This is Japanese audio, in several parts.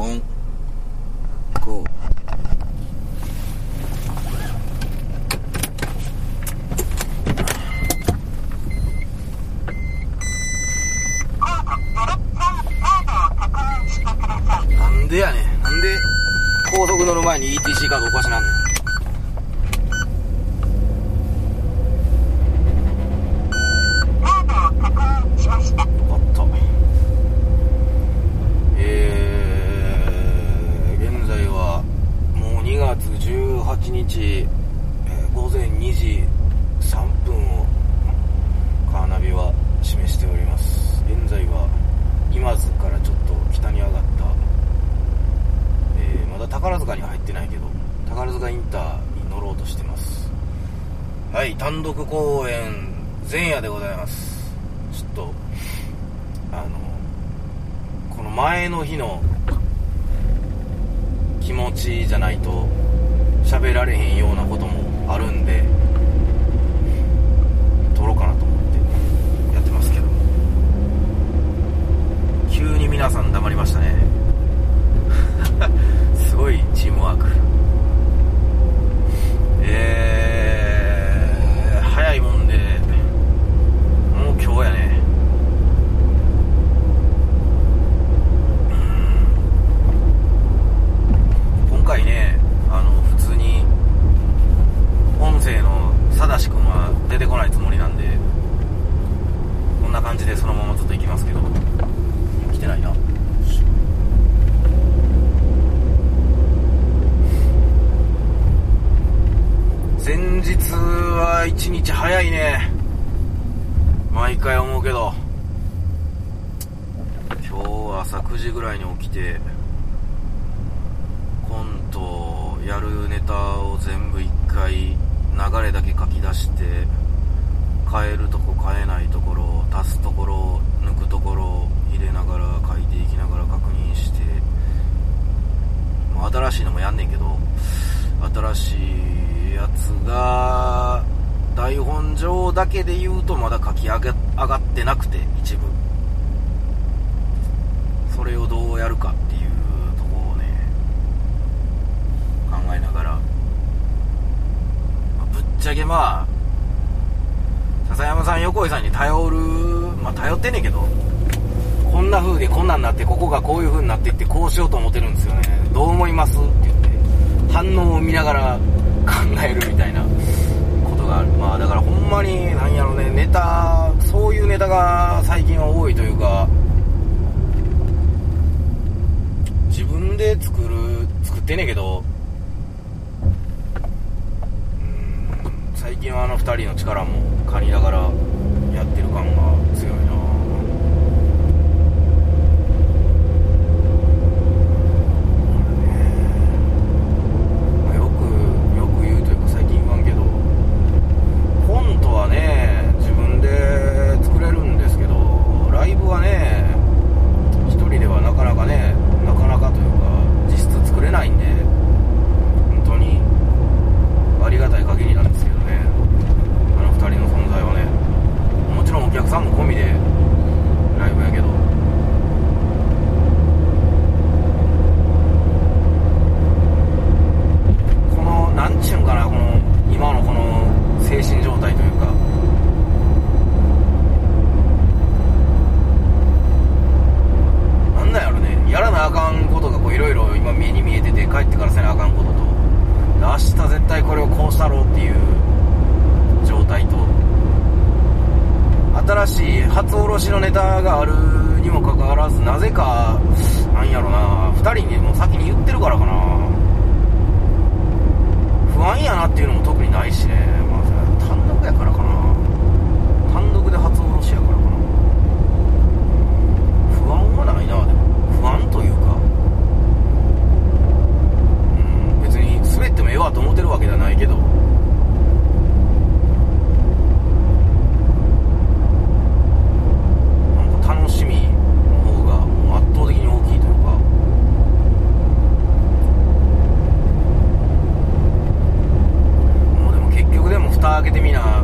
音こうなんでやねん。なんで高速乗る前に ETC カードおかしなんねんよかったえー、現在はもう2月18日、えー午前2時3分をカーナビは示しております現在は今津からちょっと北に上がった、えーまだ宝塚には入ってないけど宝塚インターに乗ろうとしてますはい単独公演前夜でございますちょっとあのこの前の日の気持ちじゃないと喋られへんようなこともあるんで撮ろうかなと思ってやってますけど。急に皆さん黙りましたね。すごいチームワーク。えー、早いもんでもう今日やね今回ねあの普通に音声のさだし君は出てこないつもりなんでこんな感じでそのままずっと行きますけど来てないな前日は一日早いね毎回思うけど今日は朝9時ぐらいに起きてコントやるネタを全部一回流れだけ書き出して変えるとこ変えないところ足すところ抜くところ入れながら書いていきながら確認して新しいのもやんねんけど新しいやつが台本上だけで言うとまだ書き上げ上がってなくて一部。それをどうやるかっていうとこをね考えながら、っちゃけまあ笹山さん横井さんに頼るまあ頼ってんねんけどこんな風でこんなんなってここがこういう風になっていってこうしようと思ってるんですよね。どう思います？って言って反応を見ながら考えるみたいなことがある。まあだからほんまになんやろうねネタそういうネタが最近は多いというか自分で作る作ってんねんけどうん最近はあの2人の力も借りながらやってる感が強いなまあよくよく言うというか最近言わんけどコントはね自分で作れるんですけどライブはね一人ではなかなかねなかなかというか実質作れないんで本当にありがたい限りなんですけどねあの2人の存在はねもちろんお客さんも込みでライブやけどこのなんちゅうんかなこの今のこの精神状態というかなんなんやろねやらなあかんことがこういろいろ今目に見えてて帰ってからせなあかんこととで明日絶対これをこうしたろうっていう状態と新しい初おろしのネタがあるにもかかわらずなぜかなんやろな2人にもう先に言ってるからかな。不安やなっていうのも特にないしね、まあ、単独やからかな。単独で初おろしやからかな。不安はないなでも。不安というか。うん別に滑ってもええわと思ってるわけじゃないけど。なんか楽しみ蓋開けてみな。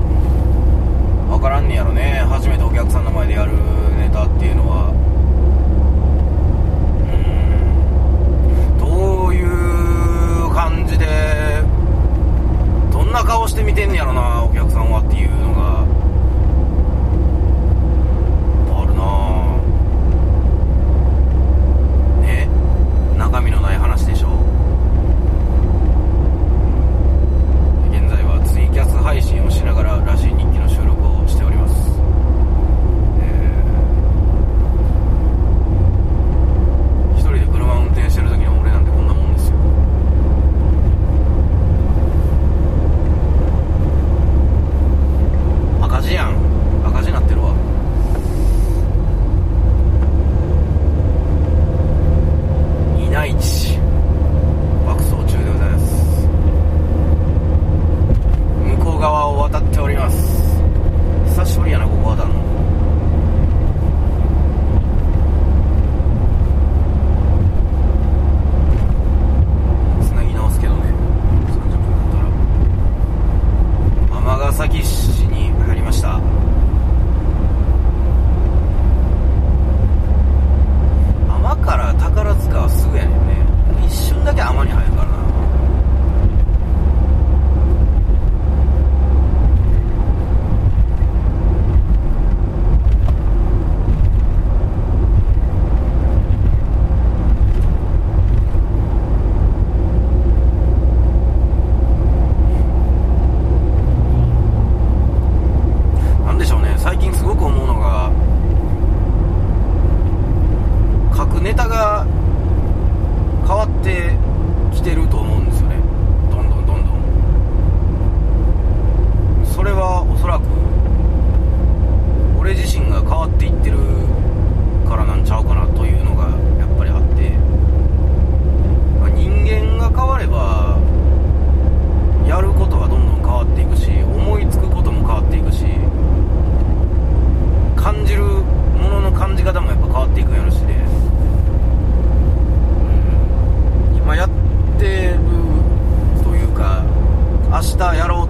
分からんねやろね。初めてお客さんの前でやるネタっていうのは。うん。どういう感じでどんな顔して見てんねやろなお客さんはっていうのが。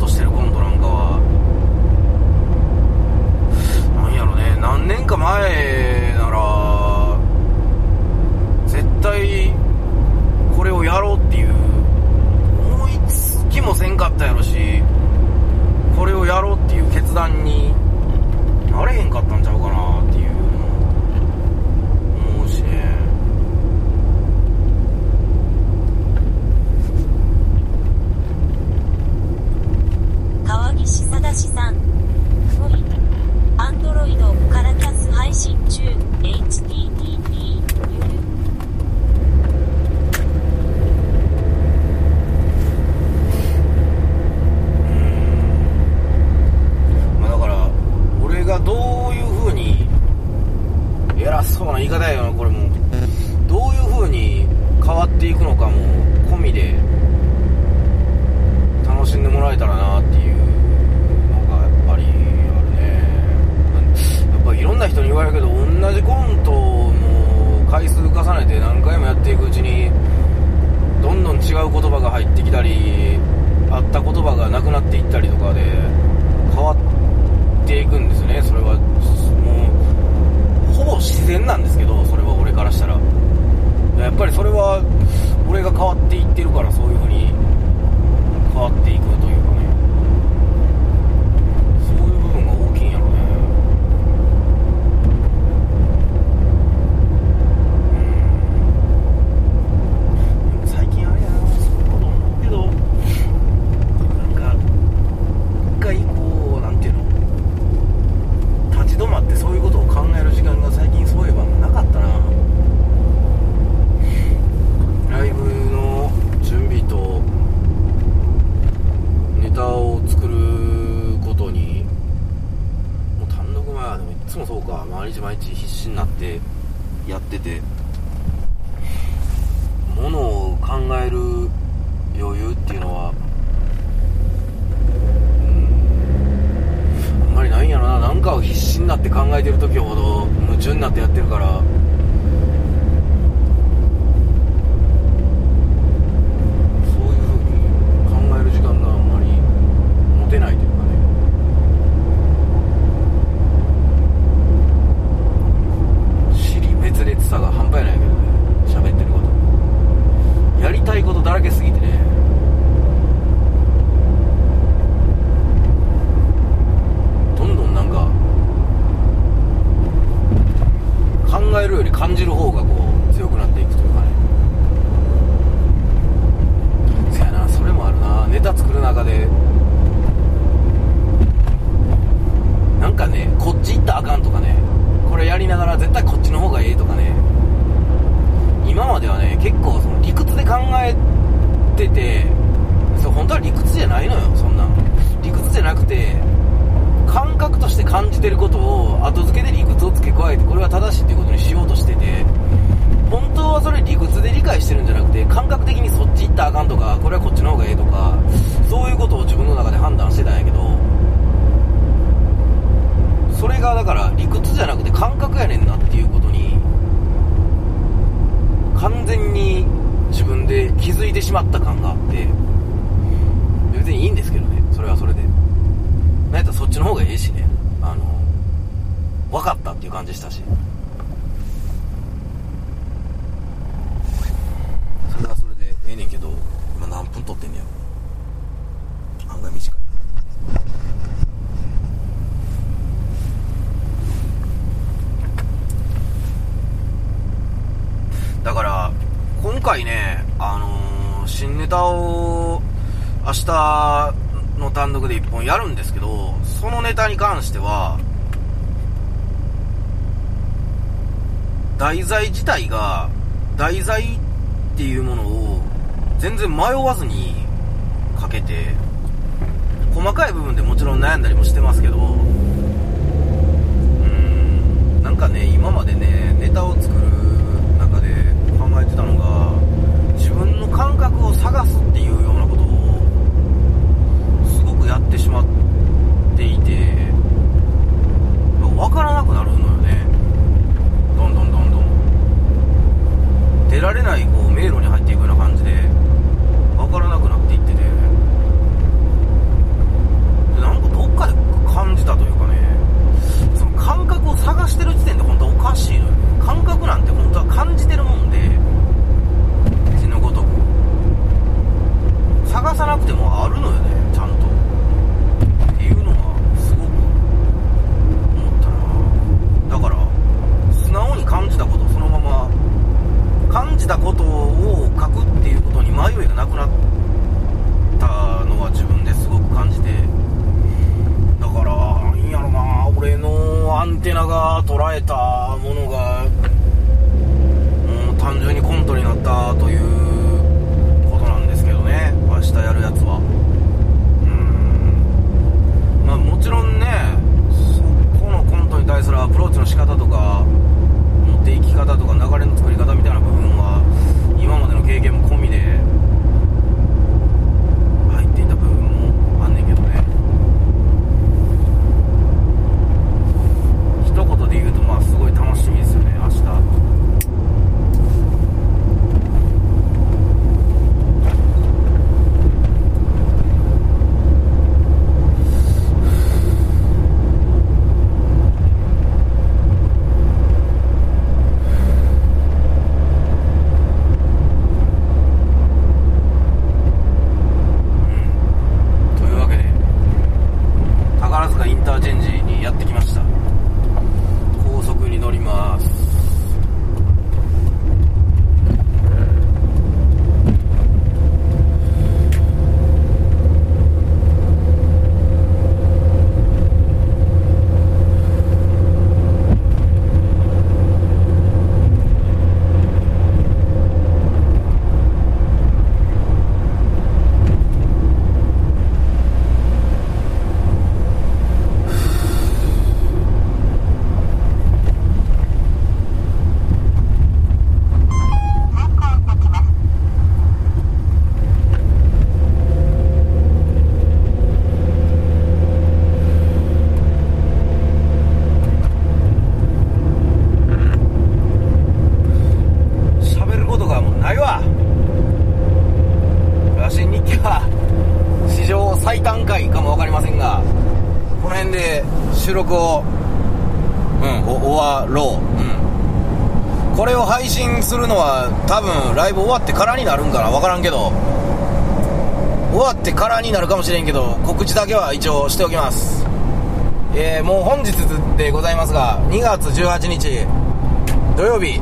0,1りあった言葉がなくなっていったりとかで変わっていくんですね。それはもうほぼ自然なんですけどそれは俺からしたら。やっぱりそれは俺が変わっていってるからそういう風に変わっていくという部分が大きいんやろねうん最近あれやなそういうこと思うけどなんか一回こうなんていうの立ち止まってそういうことを考える時間が最近そういえばなかったなライブの準備とネタを作ることにもう単独前はでもいつもそうか毎日になってやっててものを考える余裕っていうのはうんあんまりないんやろな。なんかを必死になって考えてる時ほど夢中になってやってるからそういう風に考える時間があんまり持てないというかね尻滅裂さが半端やないけどね喋ってることやりたいことだらけすぎてねどんどんなんか考えるより感じる方がこう強くなっていくというかねそやなそれもあるなネタ作る中でなんかねこっち行ったらあかんとかねこれやりながら絶対こっちの方がええとかね今まではね結構その理屈で考えててそ本当は理屈じゃないのよそんなん理屈じゃなくて感覚として感じてることを後付けで理屈を付け加えてこれは正しいっていうことにしようとしてて本当はそれ理屈で理解してるんじゃなくて感覚的にそっち行ったらあかんとかこれはこっちの方がええとかそういうことを自分の中で判断してたんやけどそれがだから理屈じゃなくて感覚やねんなっていうことに完全に自分で気づいてしまった感があって別にいいんですけどね。それはそれで。なんやったらそっちの方がええしね。あの分かったっていう感じしたし。それはそれでええねんけど今何分撮ってんねやろ案外短いだから今回ねあのー新ネタを明日の単独で1本やるんですけどそのネタに関しては題材自体が題材っていうものを全然迷わずにかけて細かい部分でもちろん悩んだりもしてますけどうーんなんかね今までねネタを作る中で考えてたのが自分の感覚を探すっていうようなことをすごくやってしまっていて分からなくなるのよね。どんどんどんどん。出られないこう迷路に入っていくような感じで分からなくなっていってて。でなんかどっかで感じたというかねその感覚を探してる時点で本当はおかしいのよ感覚なんて本当は感じてるもんで字のごとく探さなくてもあるのよね。収録をうん。お終わろう。うん。これを配信するのは多分ライブ終わってからになるんかな。分からんけど。終わってからになるかもしれんけど告知だけは一応しておきます。えー、もう本日でございますが2月18日土曜日。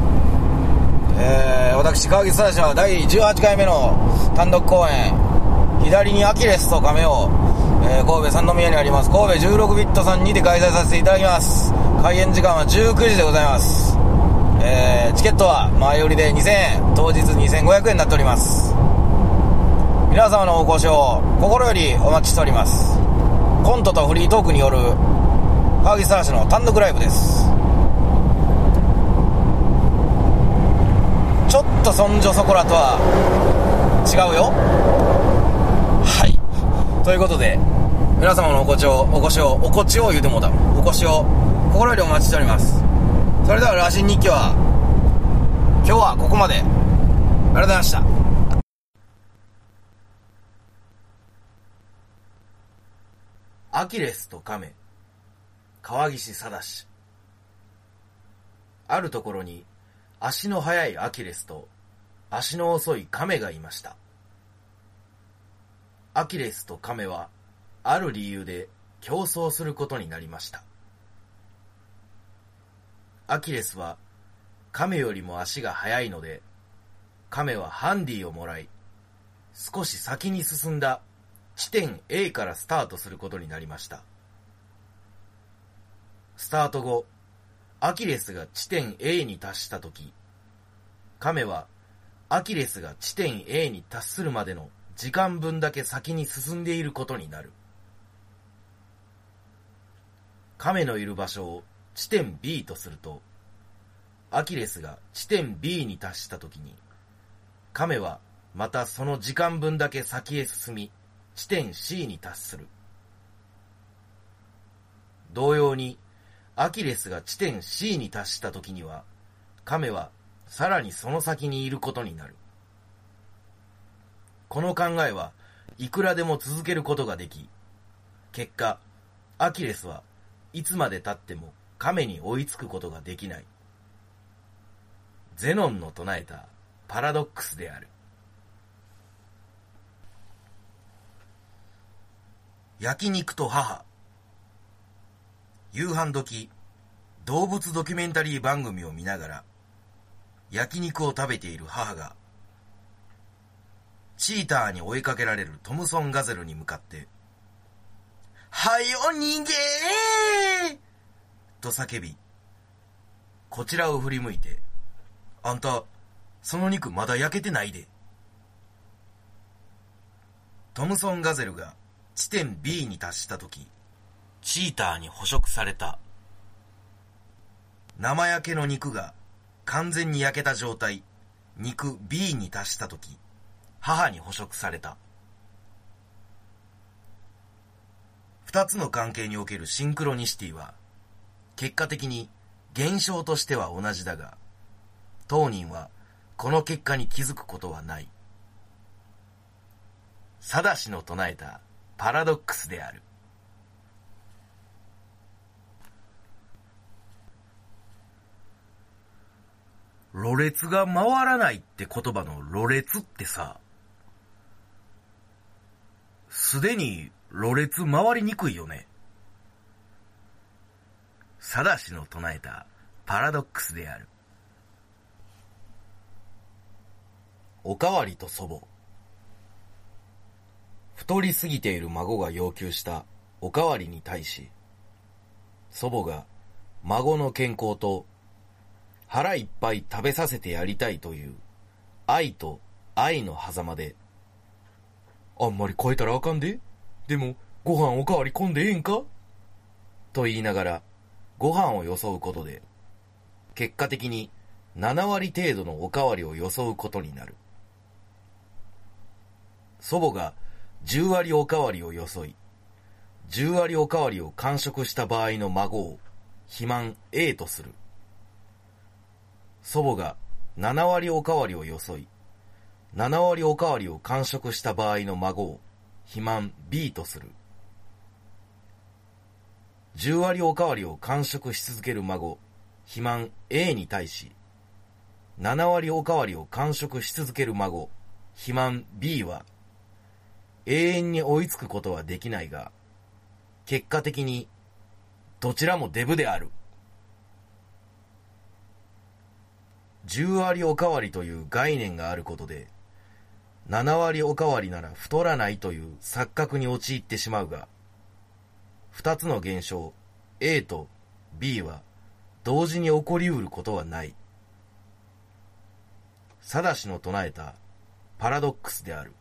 えー、私川口正は第18回目の単独公演左にアキレスと亀を、えー神戸三宮にあります。神戸16ビットさんにて開催させていただきます。開演時間は19時でございます、えーチケットは前売りで2000円。当日2500円になっております。皆様のお越しを心よりお待ちしております。コントとフリートークによる川口正の単独ライブです。ちょっとそんじょそこらとは違うよ。はい。ということで皆様のお越しをお越しをお越しを言うてもうた。お越しを心よりお待ちしております。それでは羅針日記は今日はここまで。ありがとうございました。アキレスとカメ川岸貞あるところに足の速いアキレスと足の遅いカメがいました。アキレスとカメはある理由で競争することになりました。アキレスはカメよりも足が速いので、カメはハンディをもらい、少し先に進んだ地点 A からスタートすることになりました。スタート後、アキレスが地点 A に達したとき、カメはアキレスが地点 A に達するまでの時間分だけ先に進んでいることになる。カメのいる場所を地点 B とすると、アキレスが地点 B に達したときに、カメはまたその時間分だけ先へ進み、地点 C に達する。同様に、アキレスが地点 C に達した時には、カメはさらにその先にいることになる。この考えはいくらでも続けることができ、結果、アキレスはいつまで経ってもカメに追いつくことができない。ゼノンの唱えたパラドックスである。焼肉と母。夕飯時、動物ドキュメンタリー番組を見ながら、焼肉を食べている母が、チーターに追いかけられるトムソンガゼルに向かって、はよ逃げーと叫び、こちらを振り向いて、あんた、その肉まだ焼けてないで。トムソンガゼルが地点 B に達した時、チーターに捕食された。生焼けの肉が完全に焼けた状態、肉 B に達した時、母に捕食された。二つの関係におけるシンクロニシティは、結果的に現象としては同じだが、当人はこの結果に気づくことはない。サダシの唱えたパラドックスである。ろれつが回らないって言葉のろれつってさ、すでにろれつ回りにくいよね。サダシの唱えたパラドックスである。おかわりと祖母。太りすぎている孫が要求したおかわりに対し、祖母が孫の健康と腹いっぱい食べさせてやりたいという愛と愛の狭間で、あんまり超えたらあかんででもご飯おかわり込んでええんか？と言いながらご飯を装うことで、結果的に7割程度のおかわりを装うことになる。祖母が10割おかわりを装い、10割おかわりを完食した場合の孫を肥満 A とする。祖母が7割おかわりを装い、7割おかわりを完食した場合の孫を肥満 B とする。10割おかわりを完食し続ける孫、肥満 A に対し、7割おかわりを完食し続ける孫、肥満 B は、永遠に追いつくことはできないが、結果的に、どちらもデブである。10割おかわりという概念があることで、7割おかわりなら太らないという錯覚に陥ってしまうが、二つの現象 A と B は同時に起こりうることはない。サダシの唱えたパラドックスである。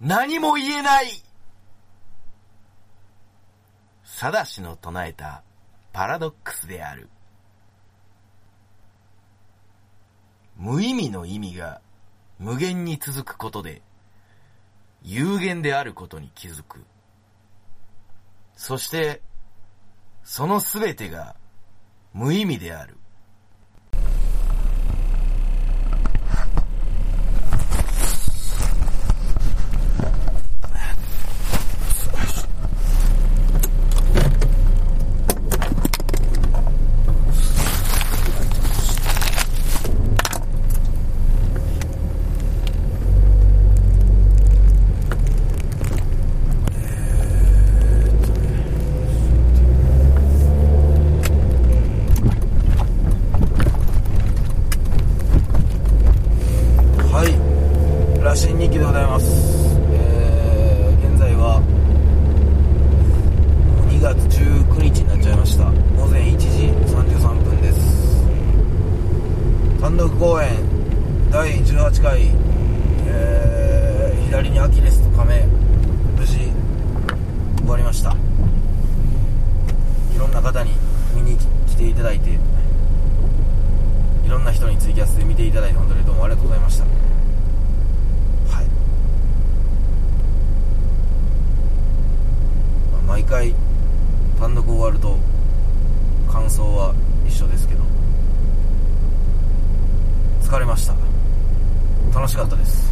何も言えないサダシの唱えたパラドックスである。無意味の意味が無限に続くことで有限であることに気づく。そして、そのすべてが無意味である。はい、羅針日記でございます。えー、現在は2月19日になっちゃいました。午前1時33分です。単独公演第18回、えー、左にアキレスと亀、無事終わりました。いろんな方に見に来ていただいて、いろんな人にツイキャスで見ていただいて本当にどうもありがとうございました。はい。まあ毎回単独終わると感想は一緒ですけど、疲れました。楽しかったです。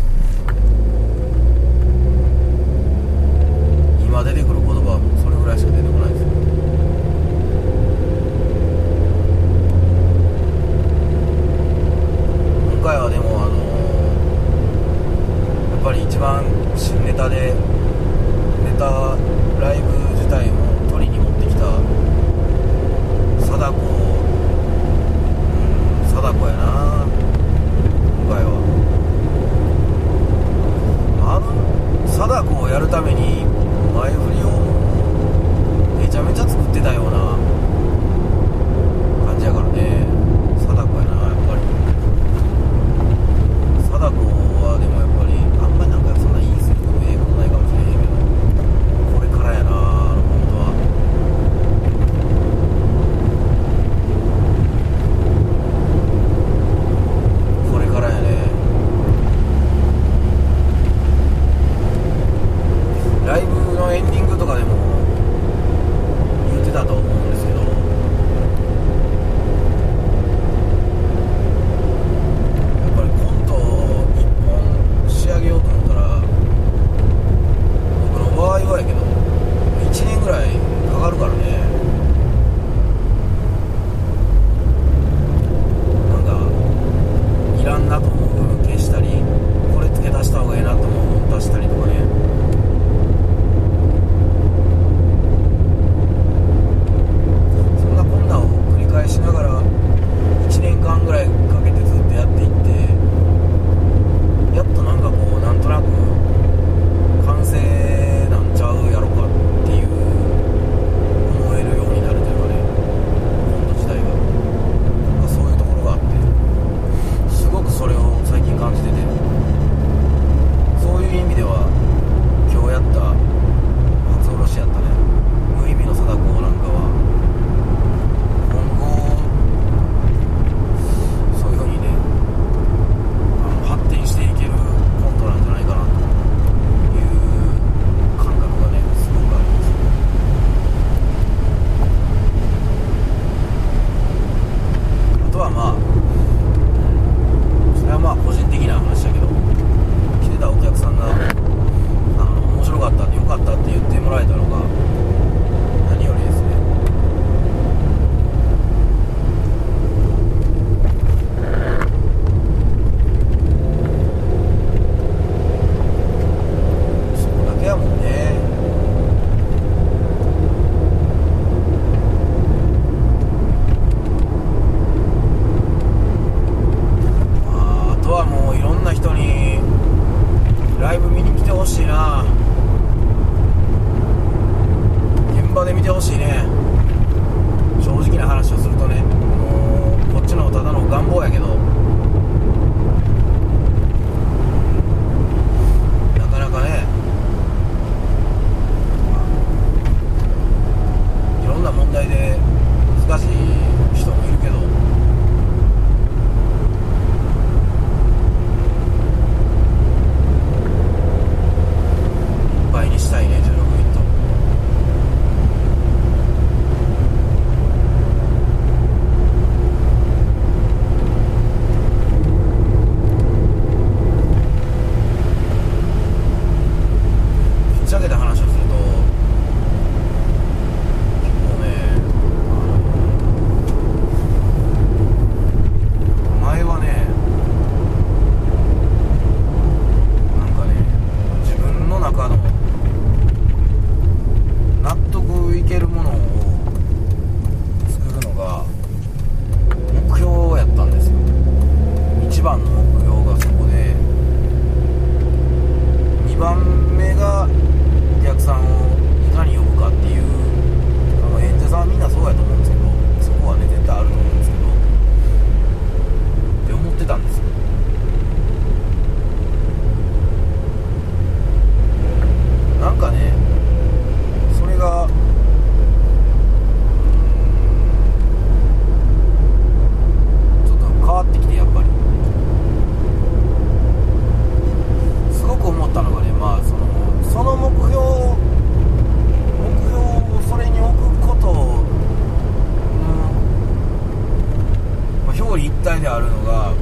体であるのがあ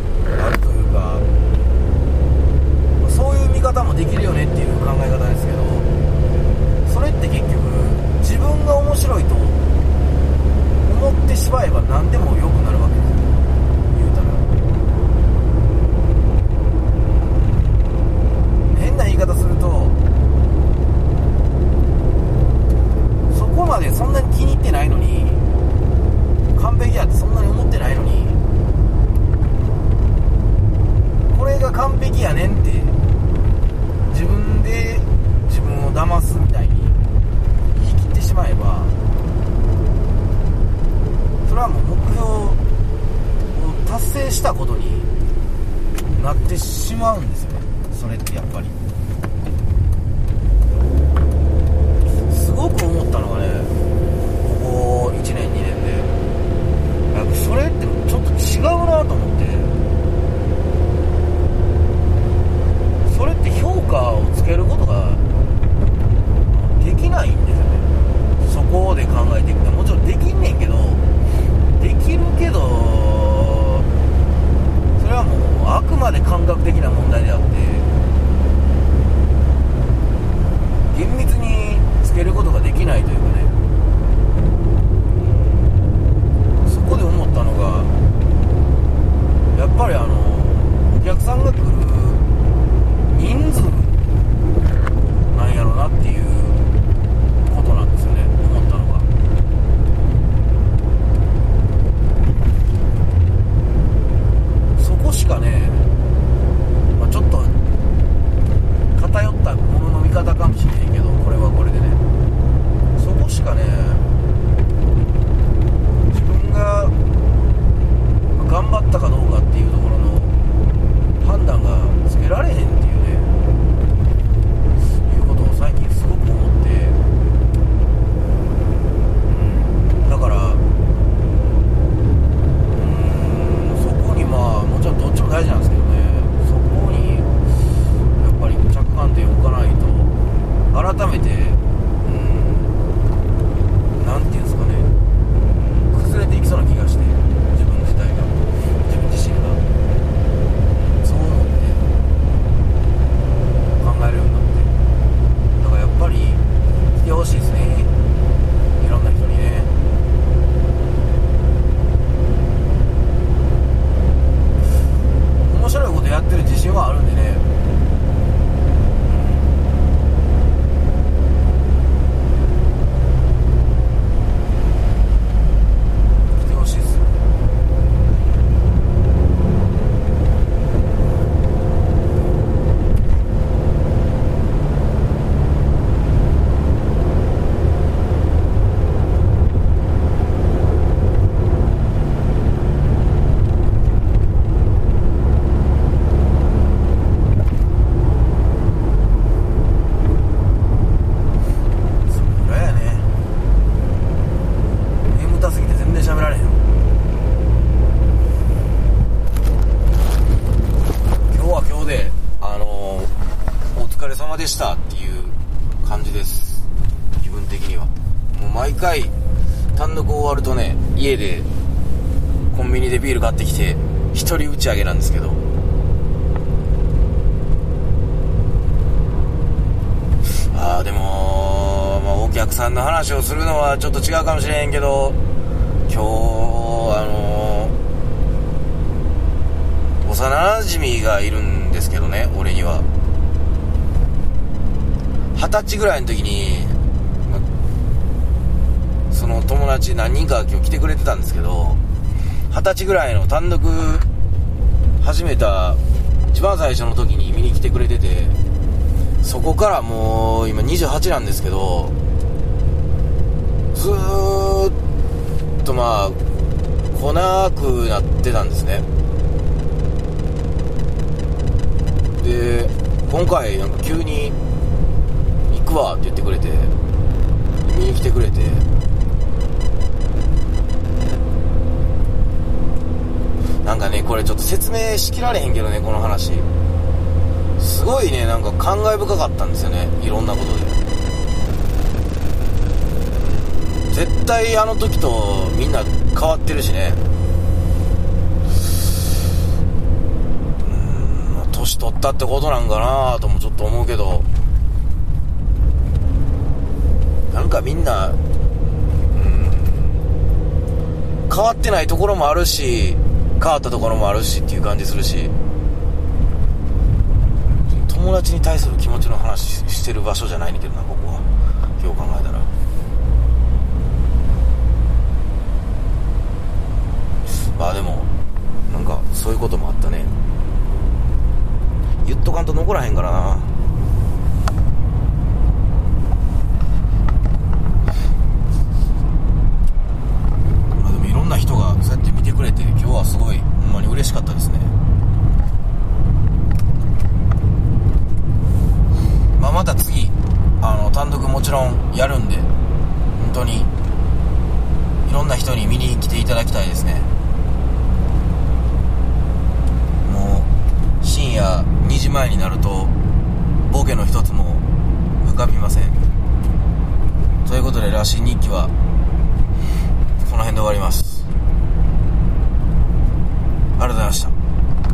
るというかそういう見方もできるよねっていう考え方ですけどそれって結局自分が面白いと思ってしまえば何でも良くなるわけち上げなんですけど。ああでも、まあ、お客さんの話をするのはちょっと違うかもしれへんけど今日あの幼なじみがいるんですけどね俺には。二十歳ぐらいの時にその友達何人か今日来てくれてたんですけど二十歳ぐらいの単独始めた一番最初の時に見に来てくれててそこからもう今28なんですけどずーっとまあ来なくなってたんですね。で今回なんか急に「行くわ」って言ってくれて見に来てくれてなんかねこれちょっと説明しきられへんけどねこの話。すごいねなんか感慨深かったんですよねいろんなことで。絶対あの時とみんな変わってるしね。うん、年取ったってことなんかなともちょっと思うけど。なんかみんな、うん、変わってないところもあるし変わったところもあるしっていう感じするし友達に対する気持ちの話してる場所じゃないねんけどなここは。今日考えたら。まあでもなんかそういうこともあったね。言っとかんと残らへんからな。まあでもいろんな人がそうやってくれて今日はすごいほんまに嬉しかったですね。まあまた次あの単独もちろんやるんで本当にいろんな人に見に来ていただきたいですね。もう深夜2時前になるとボケの一つも浮かびません。ということで羅針日記はこの辺で終わります。ありがとうございました。